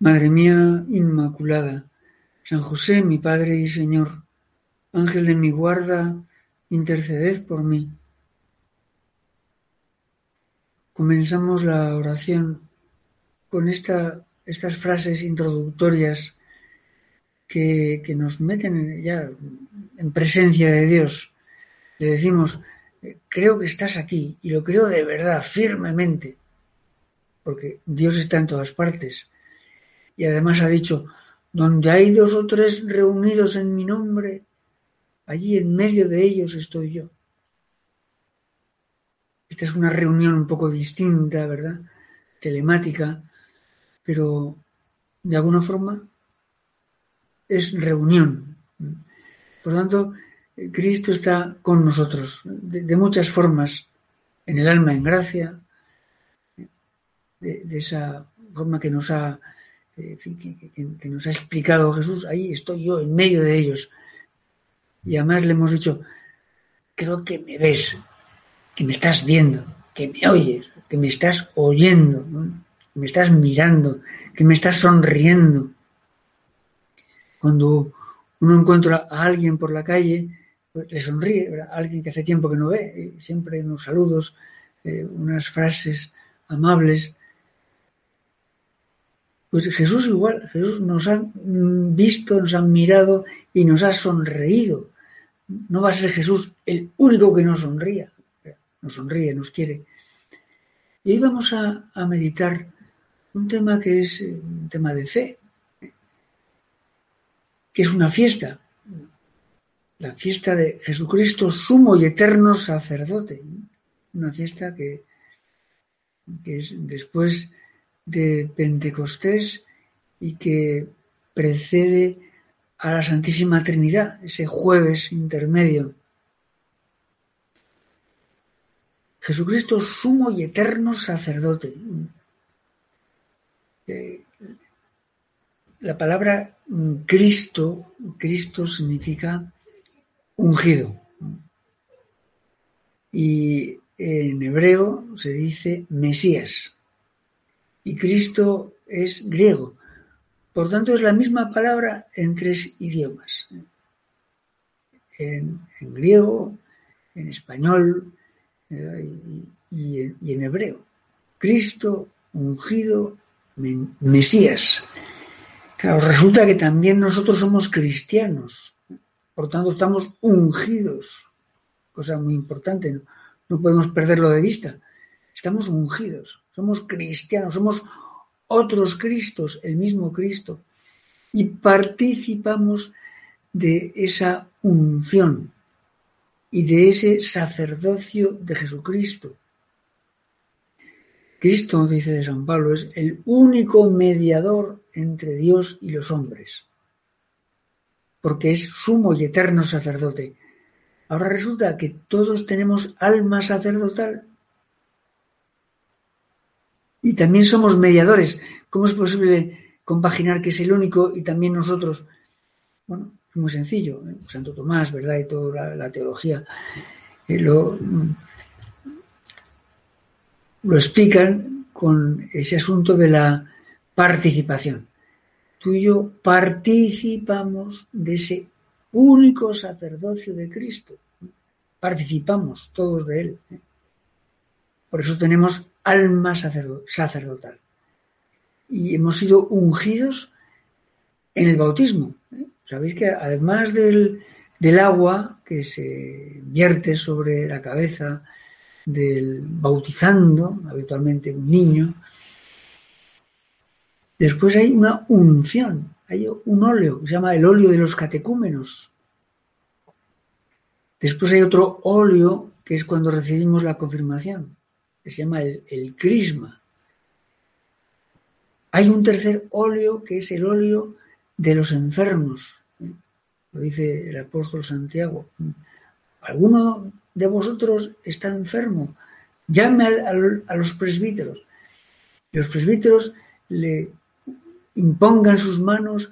Madre mía Inmaculada, San José, mi Padre y Señor, Ángel de mi guarda, interceded por mí. Comenzamos la oración con esta, estas frases introductorias que, que nos meten ya en presencia de Dios. Le decimos, creo que estás aquí y lo creo de verdad, firmemente, porque Dios está en todas partes y además ha dicho, donde hay dos o tres reunidos en mi nombre, allí en medio de ellos estoy yo. Esta es una reunión un poco distinta, ¿verdad? Telemática, pero de alguna forma es reunión. Por tanto, Cristo está con nosotros de, muchas formas, en el alma en gracia, de esa forma que nos ha que, nos ha explicado Jesús, ahí estoy yo en medio de ellos. Y además le hemos dicho, creo que me ves, que me estás viendo, que me oyes, que me estás oyendo, que me estás mirando, que me estás sonriendo. Cuando uno encuentra a alguien por la calle, pues le sonríe, a alguien que hace tiempo que no ve, siempre unos saludos, eh, unas frases amables, pues Jesús igual, Jesús nos ha visto, nos ha mirado y nos ha sonreído. No va a ser Jesús el único que nos sonría, nos sonríe, nos quiere. Y hoy vamos a, a meditar un tema que es eh, un tema de fe, que es una fiesta, la fiesta de Jesucristo, sumo y eterno sacerdote, una fiesta que, que es después de Pentecostés y que precede a la Santísima Trinidad, ese jueves intermedio. Jesucristo sumo y eterno sacerdote. Eh, la palabra Cristo, Cristo significa ungido. Y en hebreo se dice Mesías y Cristo es griego. Por tanto, es la misma palabra en tres idiomas. En, griego, en español eh, y, en, hebreo. Cristo, ungido, Mesías. Claro, resulta que también nosotros somos cristianos. Por tanto, estamos ungidos. Cosa muy importante. no podemos perderlo de vista. Estamos ungidos somos cristianos, somos otros Cristos, el mismo Cristo, y participamos de esa unción y de ese sacerdocio de Jesucristo. Cristo, dice San Pablo, es el único mediador entre Dios y los hombres, porque es sumo y eterno sacerdote. Ahora resulta que todos tenemos alma sacerdotal y también somos mediadores. ¿Cómo es posible compaginar que es el único y también nosotros? Bueno, es muy sencillo. ¿eh? Santo Tomás, ¿verdad? Y toda la, teología eh, lo, lo explican con ese asunto de la participación. Tú y yo participamos de ese único sacerdocio de Cristo. Participamos todos de él. ¿eh? Por eso tenemos alma sacerdotal. y hemos sido ungidos en el bautismo. ¿eh? Sabéis que además del, del agua que se vierte sobre la cabeza del bautizando, habitualmente un niño, después hay una unción, hay un óleo que se llama el óleo de los catecúmenos. Después hay otro óleo que es cuando recibimos la confirmación, que se llama el, el crisma. Hay un tercer óleo que es el óleo de los enfermos, lo dice el apóstol Santiago. ¿Alguno de vosotros está enfermo? Llame a, los presbíteros. Los presbíteros le impongan sus manos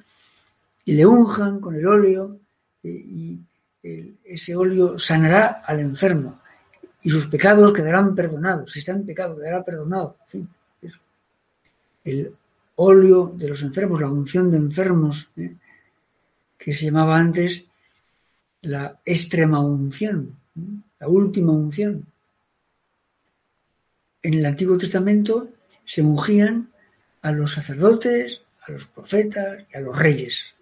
y le unjan con el óleo y, ese óleo sanará al enfermo y sus pecados quedarán perdonados. Si está en pecado, quedará perdonado. El óleo de los enfermos, la unción de enfermos, ¿eh? que se llamaba antes la extrema unción, la última unción. En el Antiguo Testamento se ungían a los sacerdotes, a los profetas y a los reyes.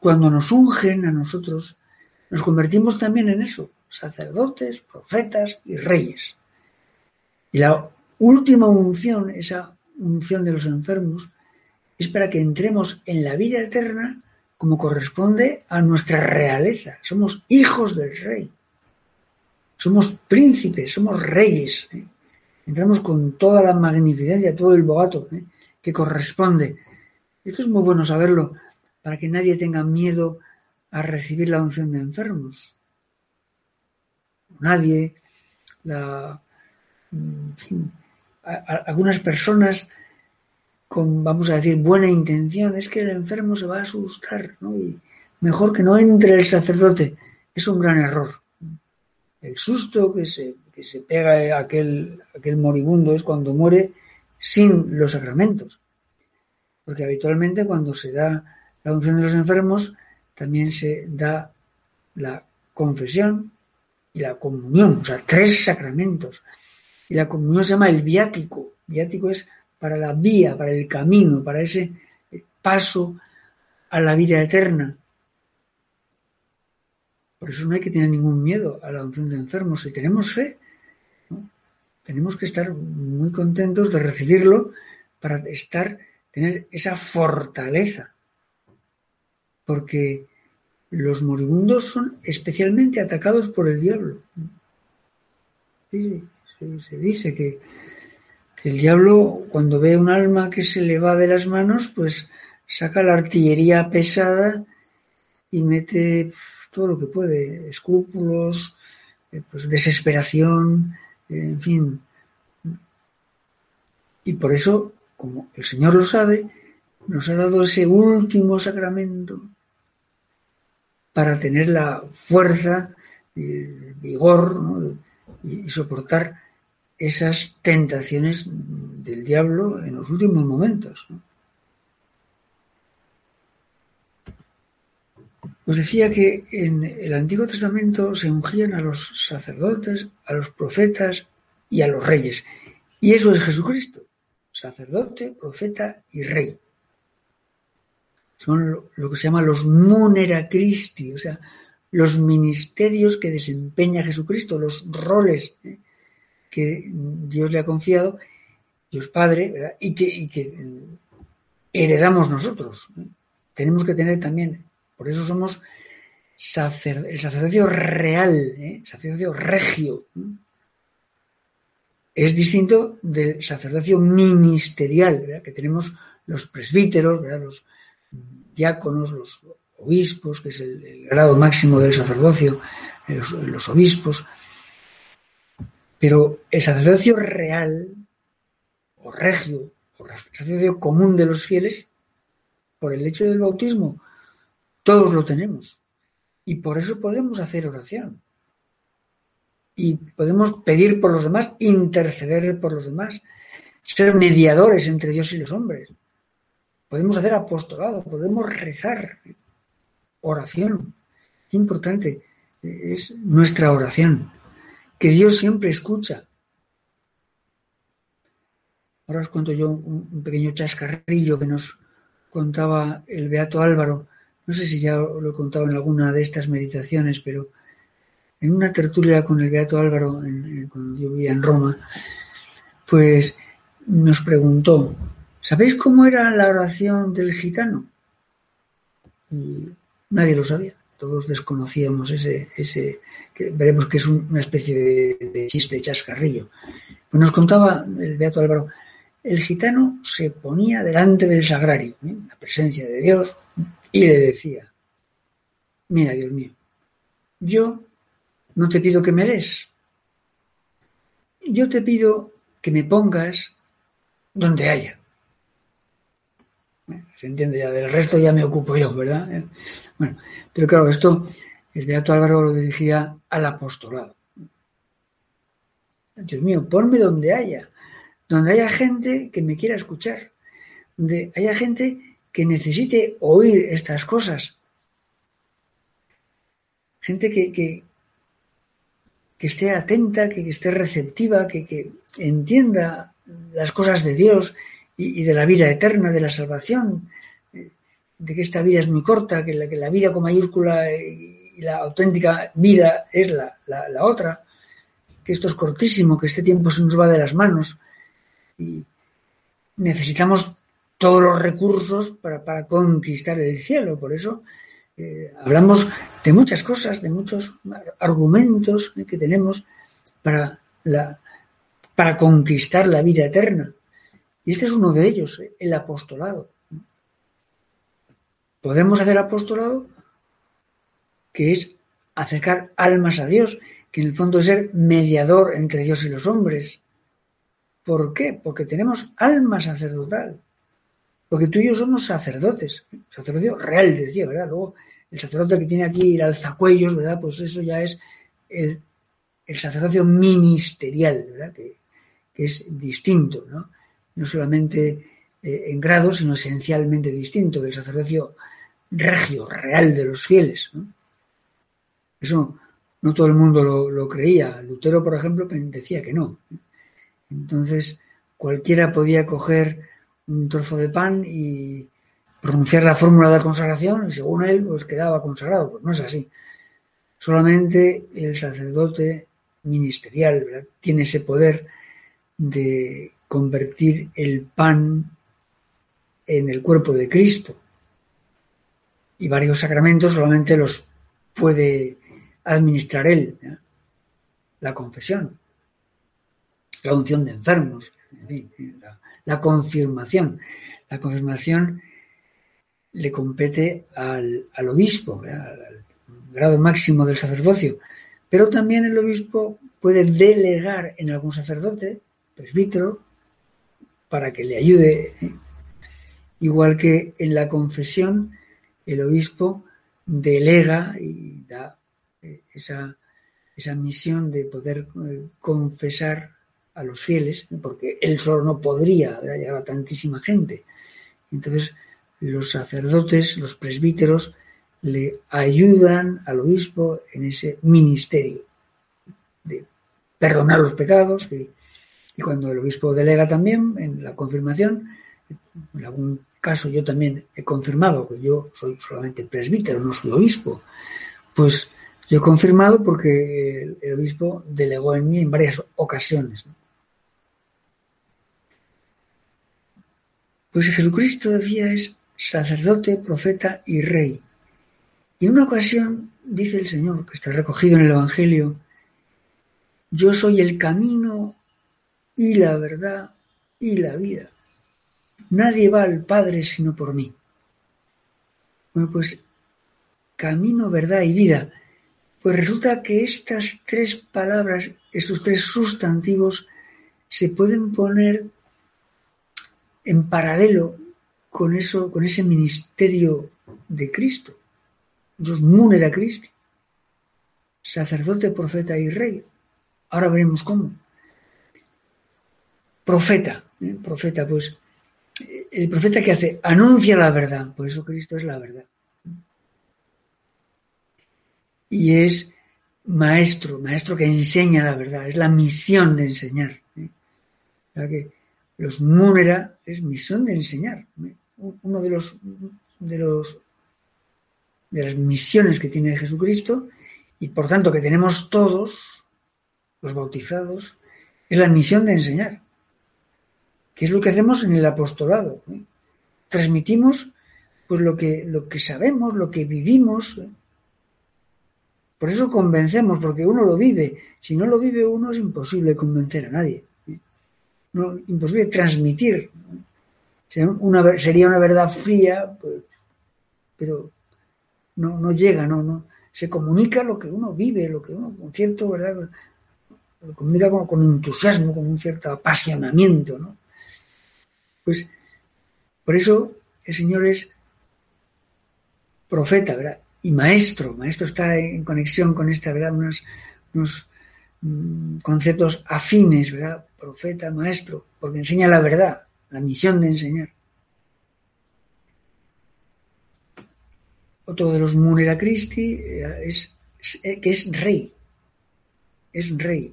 Cuando nos ungen a nosotros, nos convertimos también en eso, sacerdotes, profetas y reyes. Y la última unción, esa unción de los enfermos, es para que entremos en la vida eterna como corresponde a nuestra realeza. Somos hijos del rey. Somos príncipes, somos reyes. ¿eh? Entramos con toda la magnificencia, todo el bogato ¿eh? que corresponde. Esto es muy bueno saberlo para que nadie tenga miedo a recibir la unción de enfermos. Nadie, la, fin, algunas personas con, vamos a decir, buena intención, es que el enfermo se va a asustar, ¿no? Y mejor que no entre el sacerdote. Es un gran error. El susto que se, que se pega aquel, aquel moribundo es cuando muere sin los sacramentos. Porque habitualmente cuando se da la unción de los enfermos, también se da la confesión y la comunión, o sea, tres sacramentos. Y la comunión se llama el viático. Viático es para la vía, para el camino, para ese paso a la vida eterna. Por eso no hay que tener ningún miedo a la unción de enfermos. Si tenemos fe, tenemos que estar muy contentos de recibirlo para estar, tener esa fortaleza. Porque los moribundos son especialmente atacados por el diablo. se dice que el diablo, cuando ve un alma que se le va de las manos, pues saca la artillería pesada y mete todo lo que puede, escrúpulos, eh, pues desesperación, en fin. Y por eso, como el Señor lo sabe, nos ha dado ese último sacramento para tener la fuerza, el vigor y soportar esas tentaciones del diablo en los últimos momentos. Os decía que en el Antiguo Testamento se ungían a los sacerdotes, a los profetas y a los reyes. Y eso es Jesucristo, sacerdote, profeta y rey. Son lo, que se llama los munera Christi, o sea, los ministerios que desempeña Jesucristo, los roles ¿eh? que Dios le ha confiado, Dios Padre, y que, heredamos nosotros. Tenemos que tener también, por eso somos el sacerdocio real, ¿eh? sacerdocio regio. Es distinto del sacerdocio ministerial, que tenemos los presbíteros, los diáconos, los obispos, que es el, grado máximo del sacerdocio, los obispos, pero el sacerdocio real, o regio, o sacerdocio común de los fieles, por el hecho del bautismo, todos lo tenemos. Y por eso podemos hacer oración. Y podemos pedir por los demás, interceder por los demás, ser mediadores entre Dios y los hombres. Podemos hacer apostolado, podemos rezar. Oración. Importante es nuestra oración que Dios siempre escucha. Ahora os cuento yo un, pequeño chascarrillo que nos contaba el Beato Álvaro. No sé si ya lo he contado en alguna de estas meditaciones, pero en una tertulia con el Beato Álvaro, cuando yo vivía en Roma, pues nos preguntó, ¿sabéis cómo era la oración del gitano? Y nadie lo sabía, todos desconocíamos ese, ese veremos que es una especie de, de chiste, chascarrillo. Pues nos contaba el Beato Álvaro, el gitano se ponía delante del sagrario, ¿eh? la presencia de Dios, y le decía, mira Dios mío, yo no te pido que me des, yo te pido que me pongas donde haya. Se entiende ya, del resto ya me ocupo yo, ¿verdad? Bueno, pero claro, esto el Beato Álvaro lo dirigía al apostolado. Dios mío, ponme donde haya, donde haya gente que me quiera escuchar, donde haya gente que necesite oír estas cosas. Gente que, que, esté atenta, que, esté receptiva, que, entienda las cosas de Dios y, de la vida eterna, de la salvación, de que esta vida es muy corta, que la, que la vida con mayúscula y la auténtica vida es la, la otra que esto es cortísimo, que este tiempo se nos va de las manos y necesitamos todos los recursos para, conquistar el cielo. Por eso eh, hablamos de muchas cosas, de muchos argumentos que tenemos para, la, para conquistar la vida eterna. Y este es uno de ellos, el apostolado. Podemos hacer apostolado, que es acercar almas a Dios que en el fondo es ser mediador entre Dios y los hombres. ¿Por qué? Porque tenemos alma sacerdotal. Porque tú y yo somos sacerdotes. Sacerdocio real, decía, ¿verdad? Luego, el sacerdote que tiene aquí el alzacuellos, ¿verdad? Pues eso ya es el, sacerdocio ministerial, ¿verdad? Que, es distinto, ¿no? No solamente eh, en grado, sino esencialmente distinto del sacerdocio regio, real de los fieles, ¿no? Eso no todo el mundo lo, creía. Lutero, por ejemplo, decía que no. Entonces, cualquiera podía coger un trozo de pan y pronunciar la fórmula de consagración y según él, pues quedaba consagrado. Pues no es así. Solamente el sacerdote ministerial tiene ese poder de convertir el pan en el cuerpo de Cristo. Y varios sacramentos solamente los puede administrar él. La confesión, la unción de enfermos, la, confirmación. La confirmación le compete al, obispo, al, grado máximo del sacerdocio, pero también el obispo puede delegar en algún sacerdote, presbítero, para que le ayude. ¿eh? Igual que en la confesión, el obispo delega y da esa, esa misión de poder eh, confesar a los fieles, porque él solo no podría llegar a tantísima gente. Entonces, los sacerdotes, los presbíteros, le ayudan al obispo en ese ministerio de perdonar los pecados y, cuando el obispo delega también en la confirmación, en algún caso yo también he confirmado que yo soy solamente presbítero, no soy obispo, pues yo he confirmado porque el, obispo delegó en mí en varias ocasiones. Pues Jesucristo decía es sacerdote, profeta y rey. Y en una ocasión dice el Señor, que está recogido en el Evangelio, yo soy el camino y la verdad y la vida. Nadie va al Padre sino por mí. Bueno, pues camino, verdad y vida. Pues resulta que estas tres palabras, estos tres sustantivos, se pueden poner en paralelo con eso, con ese ministerio de Cristo. Dios munera Cristo. Sacerdote, profeta y rey. Ahora veremos cómo. Profeta, ¿eh? profeta, pues el profeta que hace, anuncia la verdad, por eso Cristo es la verdad y es maestro, maestro que enseña la verdad, es la misión de enseñar. ¿eh? que los múnera es misión de enseñar. Uno de los, de los de las misiones que tiene Jesucristo y por tanto que tenemos todos los bautizados es la misión de enseñar. Que es lo que hacemos en el apostolado. Transmitimos pues lo que, lo que sabemos, lo que vivimos. Por eso convencemos, porque uno lo vive. Si no lo vive uno es imposible convencer a nadie. No, imposible transmitir. Sería una, sería una verdad fría, pues, pero no, no llega, no, no. Se comunica lo que uno vive, lo que uno, con cierto, ¿verdad? Con entusiasmo, con un cierto apasionamiento, ¿no? Pues por eso el Señor es profeta, ¿verdad? Y maestro. Maestro está en conexión con esta, ¿verdad? Unos, unos mm, conceptos afines, ¿verdad? Profeta, maestro, porque enseña la verdad, la misión de enseñar. Otro de los Munera Christi eh, es, eh, que es rey, es rey,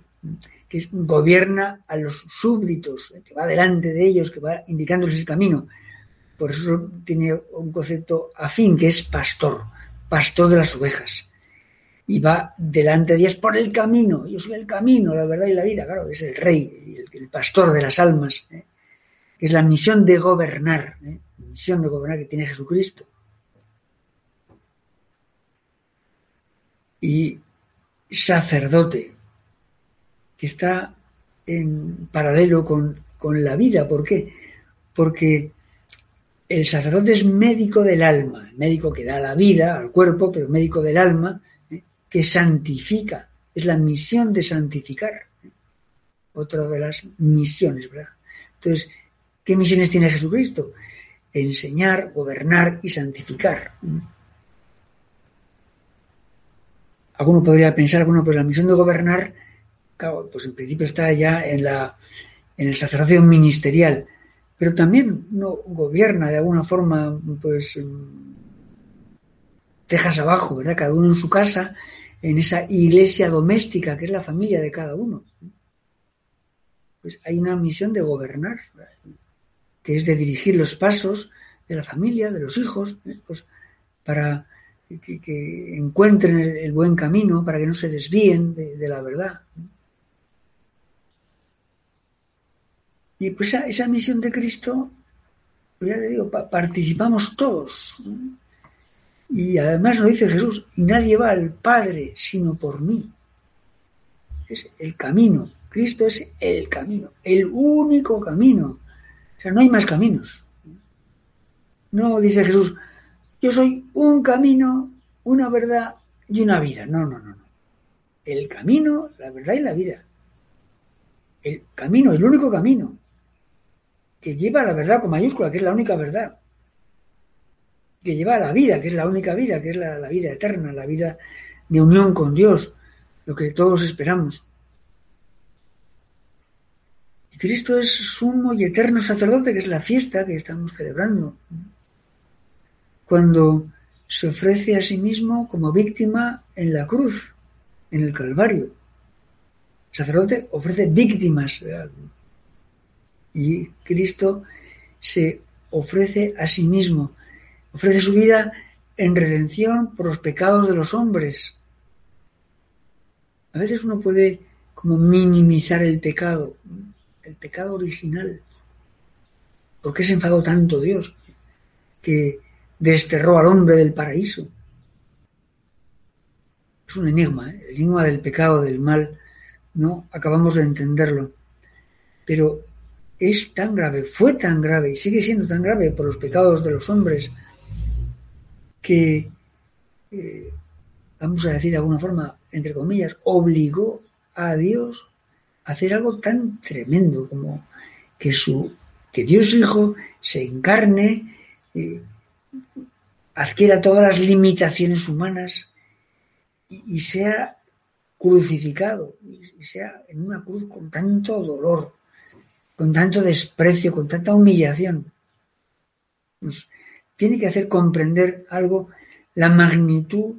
que gobierna a los súbditos, que va delante de ellos, que va indicándoles el camino. Por eso tiene un concepto afín, que es pastor, pastor de las ovejas. Y va delante de ellos por el camino. Yo soy el camino, la verdad y la vida. Claro, es el rey, el, pastor de las almas. ¿eh? Es la misión de gobernar, la misión de gobernar que tiene Jesucristo. y sacerdote, que está en paralelo con, la vida. ¿Por qué? Porque el sacerdote es médico del alma, médico que da la vida al cuerpo, pero médico del alma, ¿eh? que santifica. Es la misión de santificar. ¿eh? Otra de las misiones, ¿verdad? Entonces, ¿qué misiones tiene Jesucristo? Enseñar, gobernar y santificar. alguno podría pensar, bueno, pues la misión de gobernar, pues en principio está ya en, la, en el sacerdocio ministerial, pero también no gobierna de alguna forma, pues, tejas abajo, ¿verdad? Cada uno en su casa, en esa iglesia doméstica que es la familia de cada uno. Pues hay una misión de gobernar, que es de dirigir los pasos de la familia, de los hijos, ¿eh? pues para que, encuentren el, buen camino, para que no se desvíen de, la verdad. Y pues esa, misión de Cristo, pues ya le digo, participamos todos. Y además lo dice Jesús, nadie va al Padre sino por mí. Es el camino. Cristo es el camino, el único camino. O sea, no hay más caminos. No dice Jesús, yo soy un camino, una verdad y una vida. No, no, no, no. El camino, la verdad y la vida. El camino, el único camino que lleva la verdad con mayúscula, que es la única verdad. Que lleva la vida, que es la única vida, que es la, la vida eterna, la vida de unión con Dios, lo que todos esperamos. Y Cristo es sumo y eterno sacerdote, que es la fiesta que estamos celebrando cuando se ofrece a sí mismo como víctima en la cruz, en el Calvario. El sacerdote ofrece víctimas y Cristo se ofrece a sí mismo, ofrece su vida en redención por los pecados de los hombres. A veces uno puede como minimizar el pecado, el pecado original. ¿Por qué se enfadó tanto Dios? Que desterró al hombre del paraíso. Es un enigma, ¿eh? el enigma del pecado, del mal, no acabamos de entenderlo. Pero es tan grave, fue tan grave y sigue siendo tan grave por los pecados de los hombres que, eh, vamos a decir de alguna forma, entre comillas, obligó a Dios a hacer algo tan tremendo como que su que Dios Hijo se encarne, eh, adquiera todas las limitaciones humanas y, sea crucificado, y sea en una cruz con tanto dolor, con tanto desprecio, con tanta humillación. Nos tiene que hacer comprender algo, la magnitud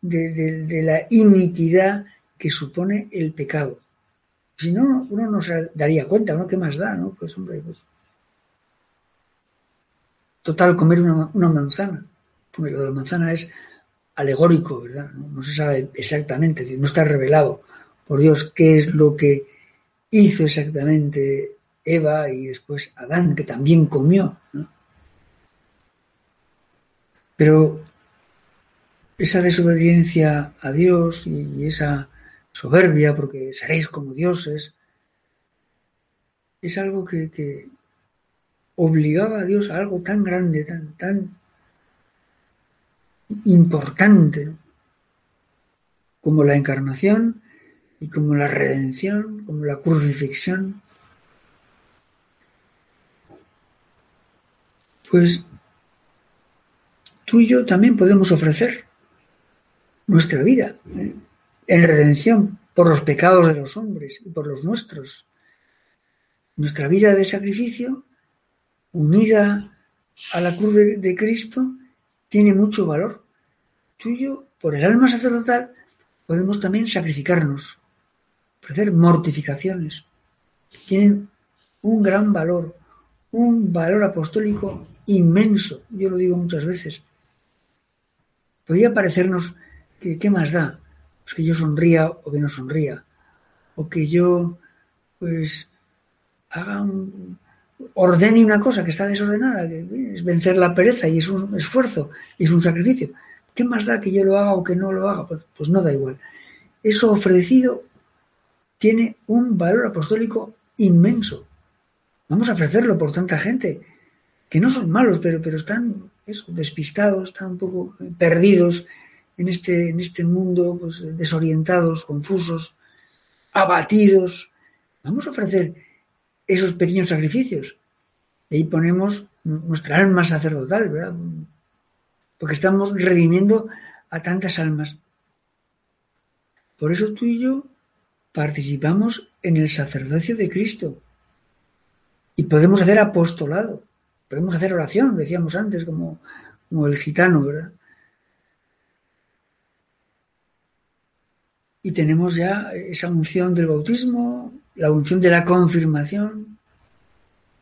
de, la iniquidad que supone el pecado. Si no, uno no se daría cuenta, ¿no? ¿Qué más da, no? Pues hombre, pues... Total, comer una, manzana. Hombre, lo de la manzana es alegórico, ¿verdad? No se sabe exactamente, no está revelado por Dios qué es lo que hizo exactamente Eva y después Adán, que también comió. ¿no? Pero esa desobediencia a Dios y esa soberbia, porque seréis como dioses, es algo que, que obligaba a Dios a algo tan grande, tan, tan importante como la encarnación y como la redención, como la crucifixión. Pues tú y yo también podemos ofrecer nuestra vida ¿eh? en redención por los pecados de los hombres y por los nuestros. Nuestra vida de sacrificio, unida a la cruz de, Cristo, tiene mucho valor. Tú y yo, por el alma sacerdotal, podemos también sacrificarnos, ofrecer mortificaciones. Tienen un gran valor, un valor apostólico inmenso. Yo lo digo muchas veces. Podría parecernos que qué más da, pues que yo sonría o que no sonría, o que yo pues haga un, ordene una cosa que está desordenada, que es vencer la pereza y es un esfuerzo y es un sacrificio. ¿Qué más da que yo lo haga o que no lo haga? Pues, pues no da igual. Eso ofrecido tiene un valor apostólico inmenso. Vamos a ofrecerlo por tanta gente que no son malos, pero, pero están eso, despistados, están un poco perdidos en este, en este mundo, pues, desorientados, confusos, abatidos. Vamos a ofrecer esos pequeños sacrificios. Y ahí ponemos nuestra alma sacerdotal, ¿verdad? Porque estamos redimiendo a tantas almas. Por eso tú y yo participamos en el sacerdocio de Cristo. Y podemos hacer apostolado. Podemos hacer oración, decíamos antes, como, el gitano, ¿verdad? Y tenemos ya esa unción del bautismo, la unción de la confirmación.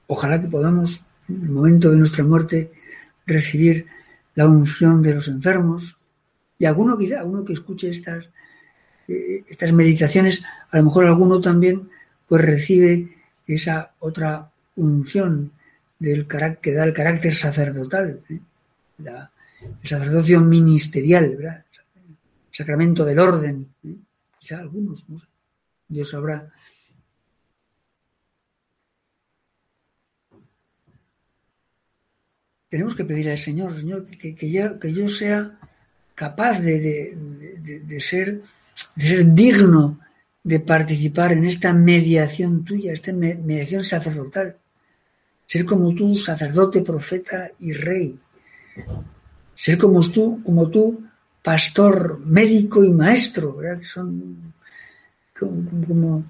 Ojalá que podamos, en el momento de nuestra muerte, recibir la unción de los enfermos. Y alguno quizá, alguno que escuche estas, eh, estas meditaciones, a lo mejor alguno también pues recibe esa otra unción del que da el carácter sacerdotal, ¿eh? la, el sacerdocio ministerial, el sacramento del orden. ¿eh? Quizá algunos, no sé. Dios sabrá. Tenemos que pedirle al Señor, Señor, que, yo, que yo sea capaz de, de, de, ser, de ser digno de participar en esta mediación tuya, esta mediación sacerdotal ser como tú, sacerdote, profeta y rey. Ser como tú, como tú, pastor, médico y maestro, ¿verdad? Que son como,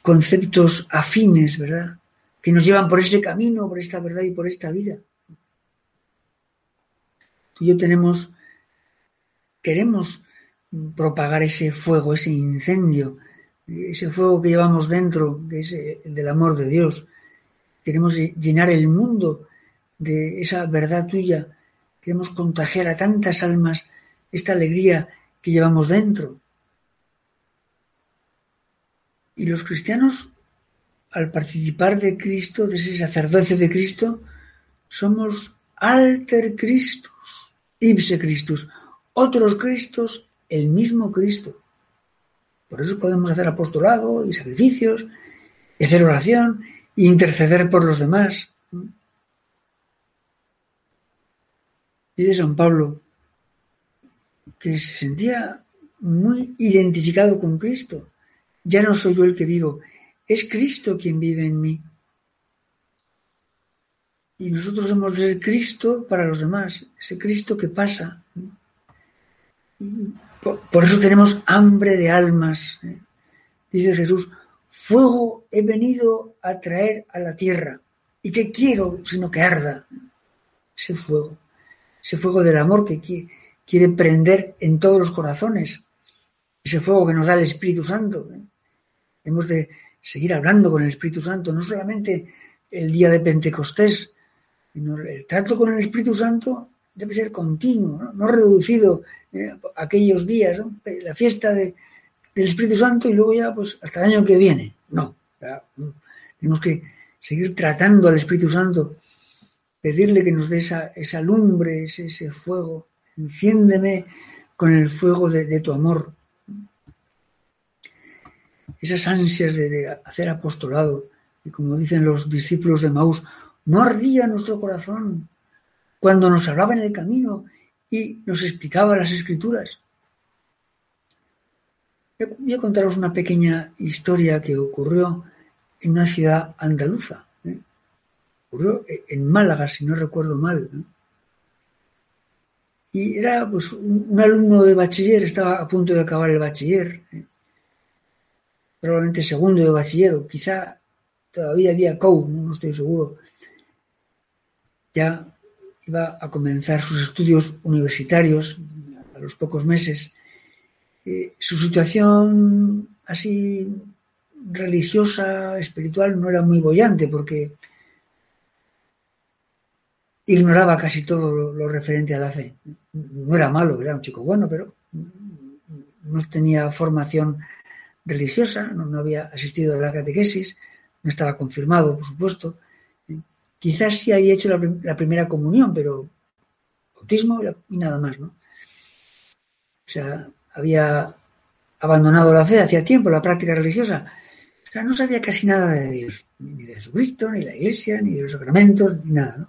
conceptos afines, ¿verdad? Que nos llevan por este camino, por esta verdad y por esta vida. Tú y yo tenemos, queremos propagar ese fuego, ese incendio, ese fuego que llevamos dentro, que es el del amor de Dios, Queremos llenar el mundo de esa verdad tuya. Queremos contagiar a tantas almas esta alegría que llevamos dentro. Y los cristianos, al participar de Cristo, de ese sacerdocio de Cristo, somos alter Christus, ipse Christus, otros Cristos, el mismo Cristo. Por eso podemos hacer apostolado y sacrificios, y hacer oración, interceder por los demás. Dice San Pablo que se sentía muy identificado con Cristo. Ya no soy yo el que vivo, es Cristo quien vive en mí. Y nosotros hemos de ser Cristo para los demás, ese Cristo que pasa. Por, eso tenemos hambre de almas. ¿eh? Dice Jesús, Fuego he venido a traer a la tierra. ¿Y qué quiero sino que arda? Ese fuego, ese fuego del amor que quiere prender en todos los corazones, ese fuego que nos da el Espíritu Santo. ¿eh? Hemos de seguir hablando con el Espíritu Santo, no solamente el día de Pentecostés, sino el trato con el Espíritu Santo debe ser continuo, no, reducido eh, aquellos días, la fiesta de, del Espíritu Santo y luego ya pues hasta el año que viene. No, tenemos que seguir tratando al Espíritu Santo, pedirle que nos dé esa, esa lumbre, ese, ese fuego, enciéndeme con el fuego de, tu amor. Esas ansias de, hacer apostolado, y como dicen los discípulos de Maús, no ardía nuestro corazón cuando nos hablaba en el camino y nos explicaba las escrituras. Voy a contaros una pequeña historia que ocurrió en una ciudad andaluza. ¿eh? Ocurrió en Málaga, si no recuerdo mal. Y era pues un, alumno de bachiller, estaba a punto de acabar el bachiller, ¿eh? probablemente segundo de bachiller, o quizá todavía había COU, no estoy seguro. Ya iba a comenzar sus estudios universitarios a los pocos meses. Eh, su situación así religiosa, espiritual, no era muy bollante porque ignoraba casi todo lo, referente a la fe. No era malo, era un chico bueno, pero no tenía formación religiosa, no, había asistido a la catequesis, no estaba confirmado, por supuesto. Quizás sí había hecho la, primera comunión, pero bautismo y nada más, ¿no? O sea, había abandonado la fe hacía tiempo, la práctica religiosa. O sea, no sabía casi nada de Dios, ni de Jesucristo, ni la iglesia, ni de los sacramentos, ni nada.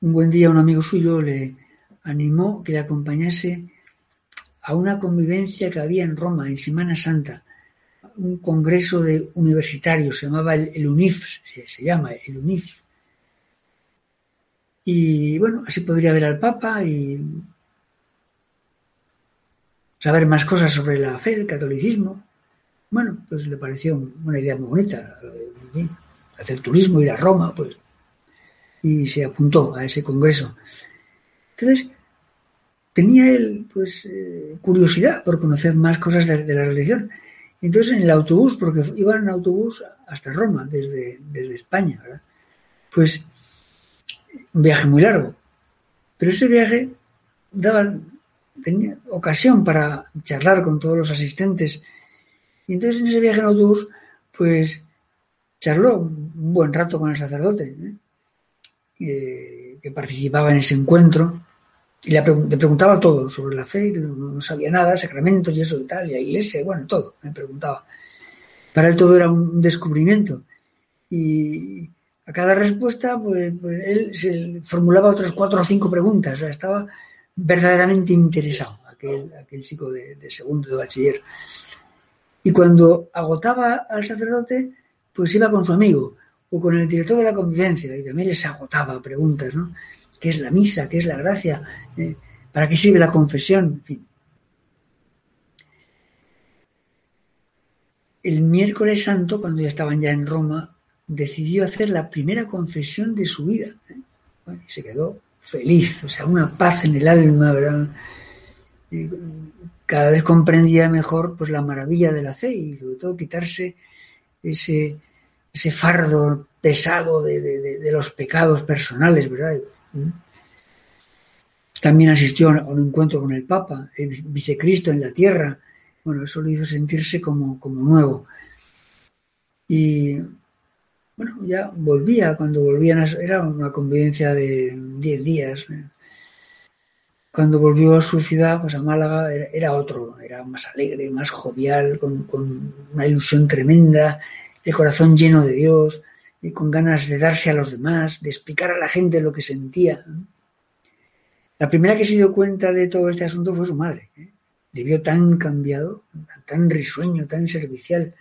Un buen día un amigo suyo le animó que le acompañase a una convivencia que había en Roma en Semana Santa, un congreso de universitarios, se llamaba el, UNIF, se, llama el UNIF. Y bueno, así podría ver al Papa y saber más cosas sobre la fe, el catolicismo. Bueno, pues le pareció una idea muy bonita, hacer turismo, ir a Roma, pues y se apuntó a ese congreso. Entonces, tenía él pues eh, curiosidad por conocer más cosas de, la religión. Entonces en el autobús, porque iba en autobús hasta Roma, desde, desde España, ¿verdad? Pues un viaje muy largo. Pero ese viaje daba tenía ocasión para charlar con todos los asistentes. Y entonces en ese viaje en autobús, pues charló un buen rato con el sacerdote. ¿eh? que participaba en ese encuentro y le, preguntaba todo sobre la fe, no, sabía nada, sacramentos y eso y tal, y la iglesia, bueno, todo, me preguntaba. Para él todo era un descubrimiento. Y a cada respuesta, pues, pues él se formulaba otras cuatro o cinco preguntas, estaba verdaderamente interesado, aquel, aquel chico de, segundo de bachiller. Y cuando agotaba al sacerdote, pues iba con su amigo o con el director de la convivencia, y también les agotaba preguntas, ¿no? ¿Qué es la misa? ¿Qué es la gracia? Eh, ¿Para qué sirve la confesión? En fin. El miércoles santo, cuando ya estaban ya en Roma, decidió hacer la primera confesión de su vida. ¿eh? y se quedó feliz, o sea, una paz en el alma, ¿verdad? Y cada vez comprendía mejor pues la maravilla de la fe y sobre todo quitarse ese, ese fardo pesado de, los pecados personales, ¿verdad? También asistió a un encuentro con el Papa, el vicecristo en la tierra. Bueno, eso lo hizo sentirse como, como nuevo. Y bueno, ya volvía, cuando volvían, era una convivencia de 10 días. ¿eh? Cuando volvió a su ciudad, pues a Málaga, era, otro, era más alegre, más jovial, con, una ilusión tremenda, el corazón lleno de Dios y con ganas de darse a los demás, de explicar a la gente lo que sentía. La primera que se dio cuenta de todo este asunto fue su madre. ¿eh? Le vio tan cambiado, tan risueño, tan servicial.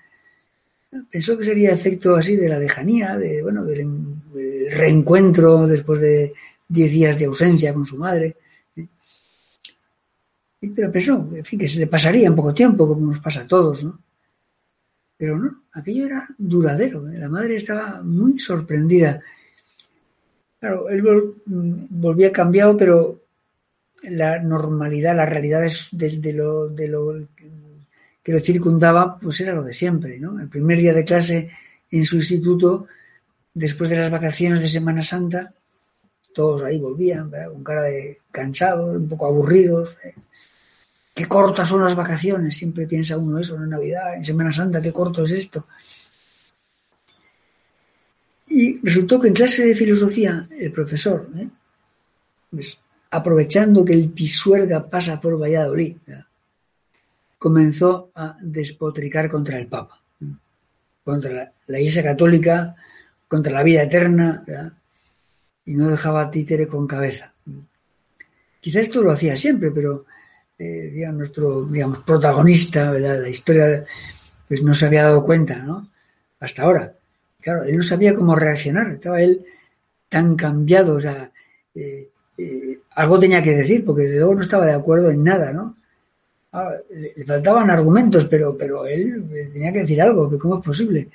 Pensó que sería efecto así de la lejanía, de bueno, del, reencuentro después de diez días de ausencia con su madre. ¿eh? Pero pensó, en fin, que se le pasaría en poco tiempo, como nos pasa a todos, ¿no? Pero no, aquello era duradero. ¿eh? La madre estaba muy sorprendida. Claro, él mm, volvía cambiado, pero la normalidad, la realidad de, lo, que le circundaba, pues era lo de siempre, ¿no? El primer día de clase en su instituto, después de las vacaciones de Semana Santa, todos ahí volvían, con cara de cansados, un poco aburridos. ¿eh? Qué cortas son las vacaciones, siempre piensa uno eso en Navidad, en Semana Santa, qué corto es esto. Y resultó que en clase de filosofía, el profesor, ¿eh? pues, aprovechando que el Pisuerga pasa por Valladolid, comenzó a despotricar contra el Papa, contra la, Iglesia Católica, contra la vida eterna, y no dejaba títere con cabeza. Quizá esto lo hacía siempre, pero eh, digamos, nuestro digamos, protagonista de la historia pues no se había dado cuenta, ¿no? Hasta ahora. Claro, él no sabía cómo reaccionar, estaba él tan cambiado, o sea, eh, eh, algo tenía que decir, porque de luego no estaba de acuerdo en nada, ¿no? Ah, le, faltaban argumentos, pero, pero él tenía que decir algo, cómo es posible.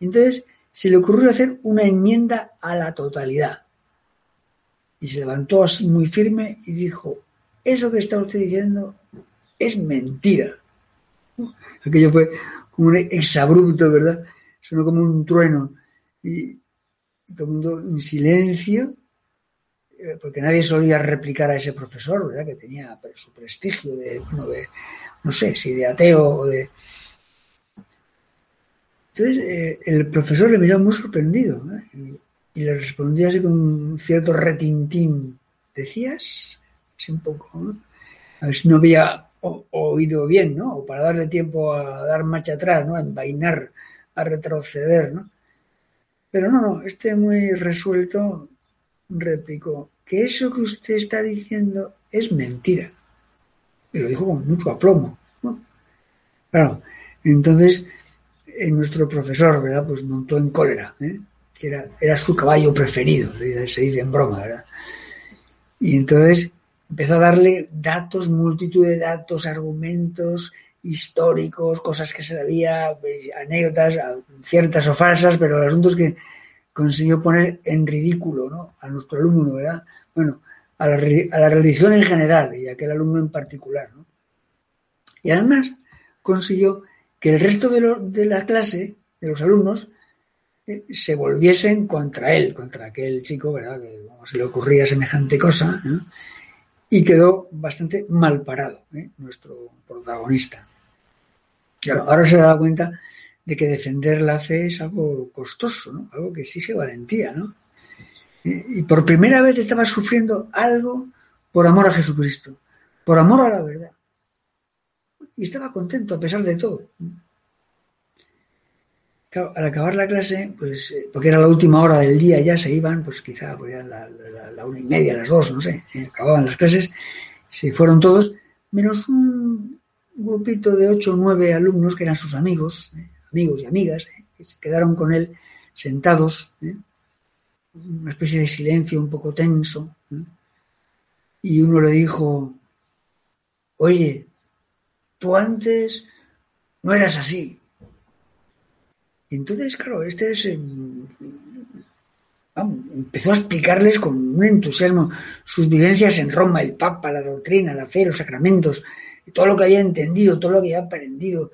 Entonces se le ocurrió hacer una enmienda a la totalidad. Y se levantó así muy firme y dijo, eso que está usted diciendo es mentira. Aquello fue como un exabrupto, ¿verdad? Sonó como un trueno. Y, todo el mundo en silencio, eh, porque nadie solía replicar a ese profesor, ¿verdad? Que tenía su prestigio de, bueno, de, no sé, si de ateo o de... Entonces, eh, el profesor le miró muy sorprendido y, le respondía así con un cierto retintín. ¿Decías? Así un poco, A ver si no había oído bien, ¿no? O para darle tiempo a dar marcha atrás, ¿no? A envainar, a retroceder, ¿no? Pero no, no, este muy resuelto replicó que eso que usted está diciendo es mentira. Y lo dijo con mucho aplomo. Claro, entonces eh, nuestro profesor, ¿verdad? Pues montó en cólera, ¿eh? que era, era su caballo preferido, se dice en broma, ¿verdad? Y entonces empezó a darle datos, multitud de datos, argumentos históricos, cosas que se sabía, pues, anécdotas, ciertas o falsas, pero el asunto es que consiguió poner en ridículo ¿no? a nuestro alumno, ¿verdad? Bueno, a la, a la religión en general y a aquel alumno en particular. ¿no? Y además consiguió que el resto de, de la clase, de los alumnos, eh, se volviesen contra él, contra aquel chico, ¿verdad? Que se le ocurría semejante cosa, y quedó bastante mal parado, ¿eh? nuestro protagonista. Claro, ahora se da cuenta de que defender la fe es algo costoso, ¿no? algo que exige valentía. ¿no? Y por primera vez estaba sufriendo algo por amor a Jesucristo, por amor a la verdad. Y estaba contento a pesar de todo. Claro, al acabar la clase, pues, eh, porque era la última hora del día, ya se iban, pues quizá pues, la, una y media, las dos, no sé, eh, acababan las clases, se fueron todos, menos un grupito de ocho o nueve alumnos que eran sus amigos, eh, amigos y amigas, que se quedaron con él sentados, una especie de silencio un poco tenso, y uno le dijo, oye, tú antes no eras así, entonces, claro, este es, em, empezó a explicarles con un entusiasmo sus vivencias en Roma, el Papa, la doctrina, la fe, los sacramentos, todo lo que había entendido, todo lo que había aprendido,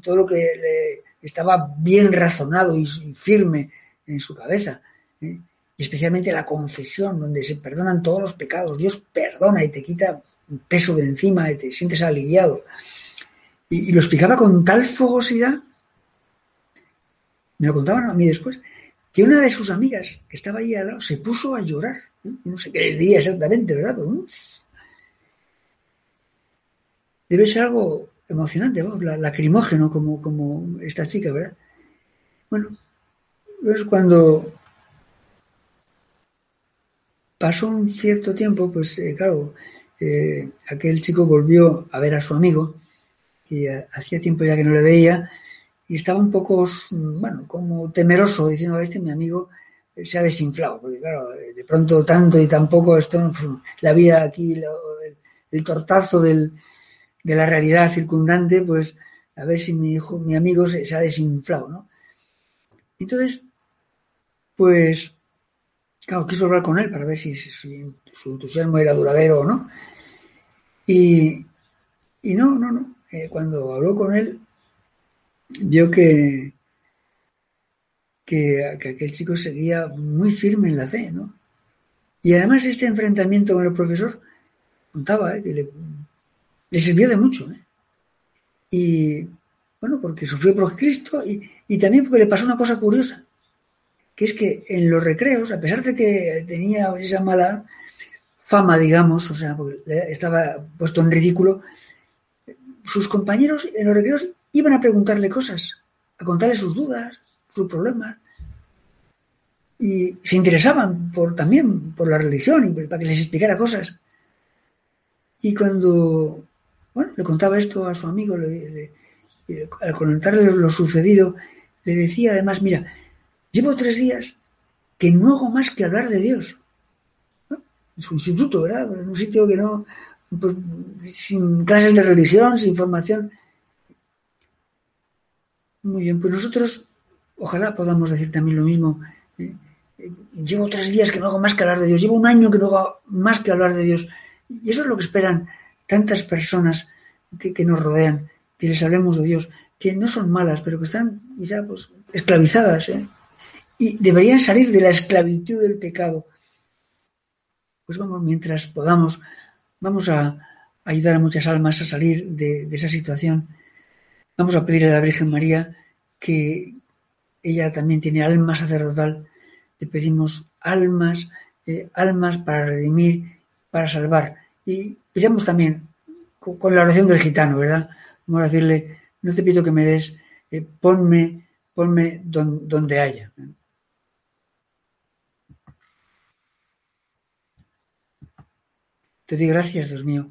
todo lo que estaba bien razonado y, firme en su cabeza. ¿eh? Y especialmente la confesión, donde se perdonan todos los pecados. Dios perdona y te quita un peso de encima y te sientes aliviado. y lo explicaba con tal fogosidad me lo contaban a mí después, que una de sus amigas que estaba ahí al lado se puso a llorar. No sé qué le diría exactamente, ¿verdad? debe ser algo emocionante, lacrimógeno como, como esta chica, ¿verdad? Bueno, es cuando pasó un cierto tiempo, pues eh, claro, eh, aquel chico volvió a ver a su amigo y eh, hacía tiempo ya que no le veía y estaba un poco, bueno, como temeroso, diciendo, este mi amigo se ha desinflado, porque claro, de pronto tanto y tan poco, esto, la vida aquí, el, tortazo del, de la realidad circundante, pues a ver si mi hijo, mi amigo se, ha desinflado, ¿no? Entonces, pues, claro, quiso hablar con él para ver si, su entusiasmo era duradero o no. Y, y no, no, no. eh, cuando habló con él, vio que, que, aquel chico seguía muy firme en la fe, ¿no? Y además este enfrentamiento con el profesor, contaba, ¿eh? Sirvió de mucho. ¿eh? Y bueno, porque sufrió por Cristo y, y también porque le pasó una cosa curiosa, que es que en los recreos, a pesar de que tenía esa mala fama, digamos, o sea, estaba puesto en ridículo, sus compañeros en los recreos iban a preguntarle cosas, a contarle sus dudas, sus problemas, y se interesaban por, también por la religión y para que les explicara cosas. Y cuando bueno, le contaba esto a su amigo, al contarle lo sucedido, le decía además, mira, llevo tres días que no hago más que hablar de Dios en su instituto, ¿verdad? En un sitio que no, pues, sin clases de religión, sin formación. Muy bien, pues nosotros ojalá podamos decir también lo mismo. Eh, llevo tres días que no hago más que hablar de Dios, llevo un año que no hago más que hablar de Dios. Y eso es lo que esperan tantas personas que, nos rodean, que les hablemos de Dios, que no son malas, pero que están quizá pues, esclavizadas. ¿eh? Y deberían salir de la esclavitud del pecado pues vamos, mientras podamos, vamos a ayudar a muchas almas a salir de, esa situación. Vamos a pedirle a la Virgen María que ella también tiene alma sacerdotal. Le pedimos almas, eh, almas para redimir, para salvar. Y pidamos también con, la oración del gitano, ¿verdad? Vamos a decirle, no te pido que me des, eh, ponme, ponme donde haya. Te doy gracias, Dios mío,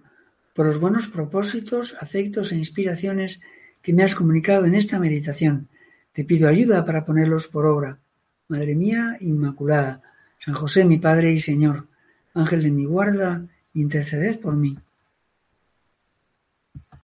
por los buenos propósitos, afectos e inspiraciones que me has comunicado en esta meditación. Te pido ayuda para ponerlos por obra. Madre mía Inmaculada, San José mi Padre y Señor, Ángel de mi guarda, interceded por mí.